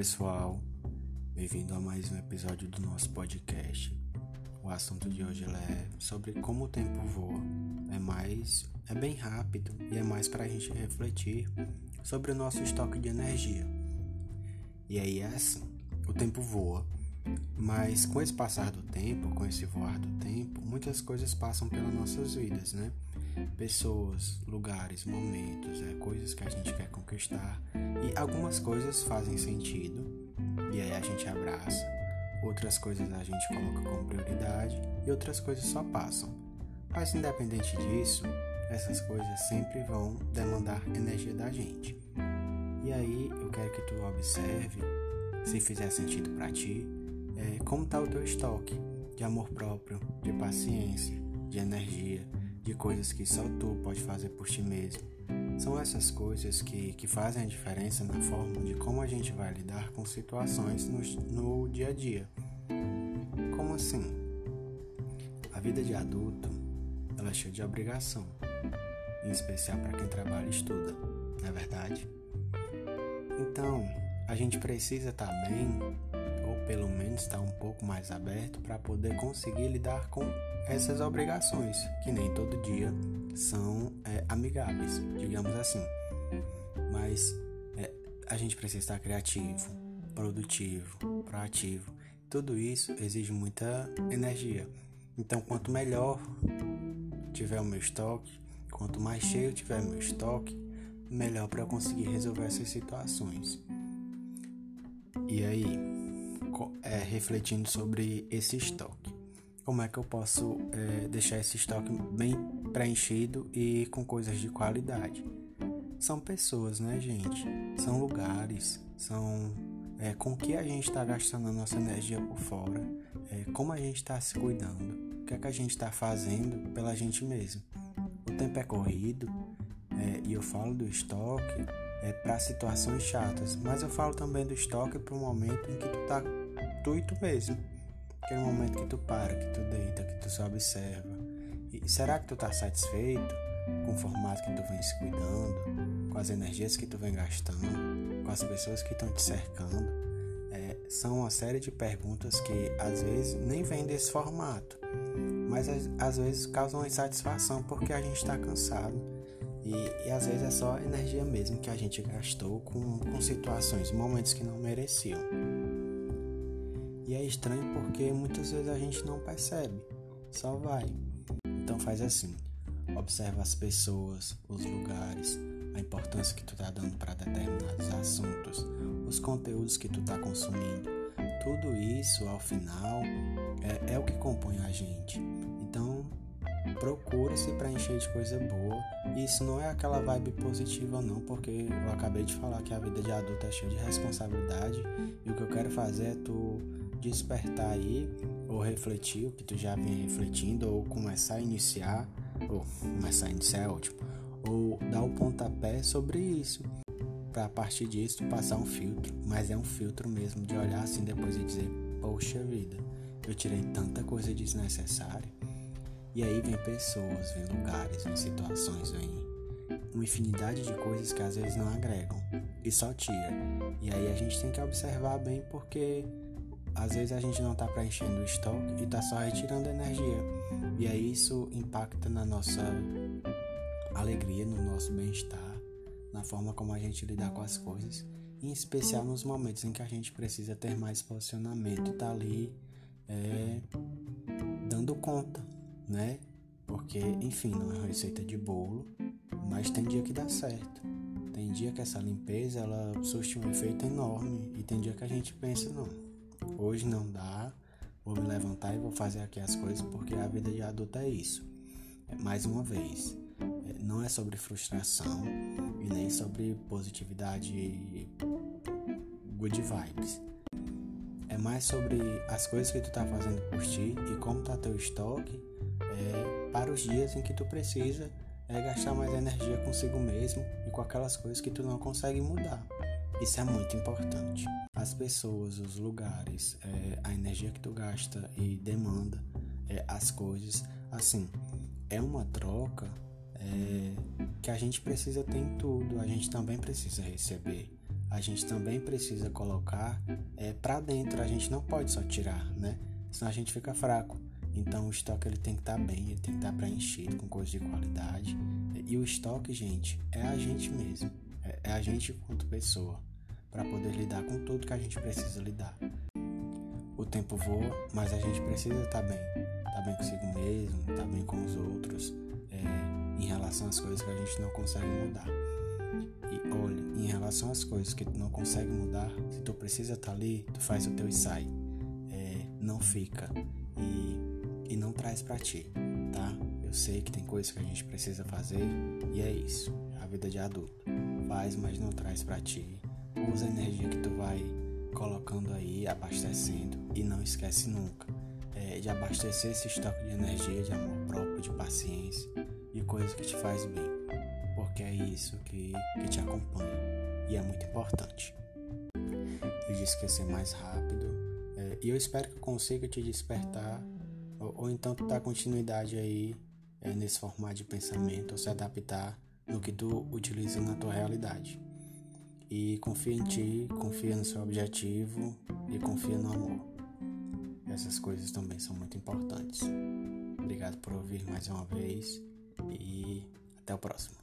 pessoal, bem-vindo a mais um episódio do nosso podcast. O assunto de hoje é sobre como o tempo voa. É mais, é bem rápido e é mais para a gente refletir sobre o nosso estoque de energia. E aí é assim, o tempo voa, mas com esse passar do tempo, com esse voar do tempo, muitas coisas passam pelas nossas vidas, né? Pessoas, lugares, momentos, é, coisas que a gente quer conquistar e algumas coisas fazem sentido e aí a gente abraça, outras coisas a gente coloca como prioridade e outras coisas só passam. Mas independente disso, essas coisas sempre vão demandar energia da gente. E aí eu quero que tu observe, se fizer sentido para ti, é, como está o teu estoque de amor próprio, de paciência, de energia de coisas que só tu pode fazer por ti mesmo. São essas coisas que, que fazem a diferença na forma de como a gente vai lidar com situações no, no dia a dia. Como assim? A vida de adulto ela é cheia de obrigação, em especial para quem trabalha e estuda, não é verdade? Então, a gente precisa estar tá bem, pelo menos estar tá um pouco mais aberto para poder conseguir lidar com essas obrigações, que nem todo dia são é, amigáveis, digamos assim. Mas é, a gente precisa estar criativo, produtivo, proativo. Tudo isso exige muita energia. Então, quanto melhor tiver o meu estoque, quanto mais cheio tiver meu estoque, melhor para eu conseguir resolver essas situações. E aí, é, refletindo sobre esse estoque como é que eu posso é, deixar esse estoque bem preenchido e com coisas de qualidade. São pessoas, né, gente? São lugares, são é, com que a gente está gastando a nossa energia por fora, é, como a gente está se cuidando, o que é que a gente está fazendo pela gente mesmo. O tempo é corrido é, e eu falo do estoque é, para situações chatas, mas eu falo também do estoque para o momento em que tu tá tu tu mesmo Aquele momento que tu para, que tu deita, que tu só observa. E será que tu tá satisfeito com o formato que tu vem se cuidando, com as energias que tu vem gastando, com as pessoas que estão te cercando? É, são uma série de perguntas que às vezes nem vêm desse formato, mas às vezes causam insatisfação porque a gente está cansado. E, e, às vezes é só energia mesmo que a gente gastou com, com situações, momentos que não mereciam. E é estranho porque muitas vezes a gente não percebe, só vai. Então faz assim: observa as pessoas, os lugares, a importância que tu tá dando para determinados assuntos, os conteúdos que tu tá consumindo. Tudo isso, ao final, é, é o que compõe a gente. Então, procura se preencher de coisa boa. Isso não é aquela vibe positiva, não, porque eu acabei de falar que a vida de adulto é cheia de responsabilidade e o que eu quero fazer é tu despertar aí, ou refletir o que tu já vinha refletindo, ou começar a iniciar, ou começar a iniciar é ótimo, ou dar o pontapé sobre isso. Para a partir disso tu passar um filtro, mas é um filtro mesmo de olhar assim depois e dizer: Poxa vida, eu tirei tanta coisa desnecessária. E aí vem pessoas, vem lugares, vem situações, vem uma infinidade de coisas que às vezes não agregam e só tira. E aí a gente tem que observar bem porque às vezes a gente não está preenchendo o estoque e está só retirando energia. E aí isso impacta na nossa alegria, no nosso bem-estar, na forma como a gente lidar com as coisas, em especial nos momentos em que a gente precisa ter mais posicionamento e tá ali é, dando conta, né? Porque, enfim, não é uma receita de bolo, mas tem dia que dá certo. Tem dia que essa limpeza ela surte um efeito enorme e tem dia que a gente pensa, não, Hoje não dá, vou me levantar e vou fazer aqui as coisas porque a vida de adulto é isso. É, mais uma vez, é, não é sobre frustração e nem sobre positividade good vibes. É mais sobre as coisas que tu tá fazendo por ti e como tá teu estoque é, para os dias em que tu precisa é gastar mais energia consigo mesmo e com aquelas coisas que tu não consegue mudar. Isso é muito importante. As pessoas, os lugares, é, a energia que tu gasta e demanda, é, as coisas, assim, é uma troca é, que a gente precisa ter em tudo. A gente também precisa receber. a gente também precisa colocar é, para dentro. A gente não pode só tirar, né? Senão a gente fica fraco. Então o estoque ele tem que estar tá bem, ele tem que estar tá preenchido com coisas de qualidade. E o estoque, gente, é a gente mesmo. É, é a gente quanto pessoa. Para poder lidar com tudo que a gente precisa lidar. O tempo voa, mas a gente precisa estar tá bem. Estar tá bem consigo mesmo, estar tá bem com os outros. É, em relação às coisas que a gente não consegue mudar. E olha, em relação às coisas que tu não consegue mudar, se tu precisa estar ali, tu faz o teu e sai. É, não fica. E, e não traz para ti, tá? Eu sei que tem coisas que a gente precisa fazer e é isso. É a vida de adulto. Faz, mas não traz para ti. Usa a energia que tu vai colocando aí, abastecendo e não esquece nunca é, de abastecer esse estoque de energia, de amor próprio, de paciência, de coisas que te faz bem porque é isso que, que te acompanha e é muito importante. Eu disse ser mais rápido é, e eu espero que consiga te despertar ou, ou então tu dar continuidade aí é, nesse formato de pensamento ou se adaptar no que tu utiliza na tua realidade. E confia em ti, confia no seu objetivo e confia no amor. Essas coisas também são muito importantes. Obrigado por ouvir mais uma vez e até o próximo.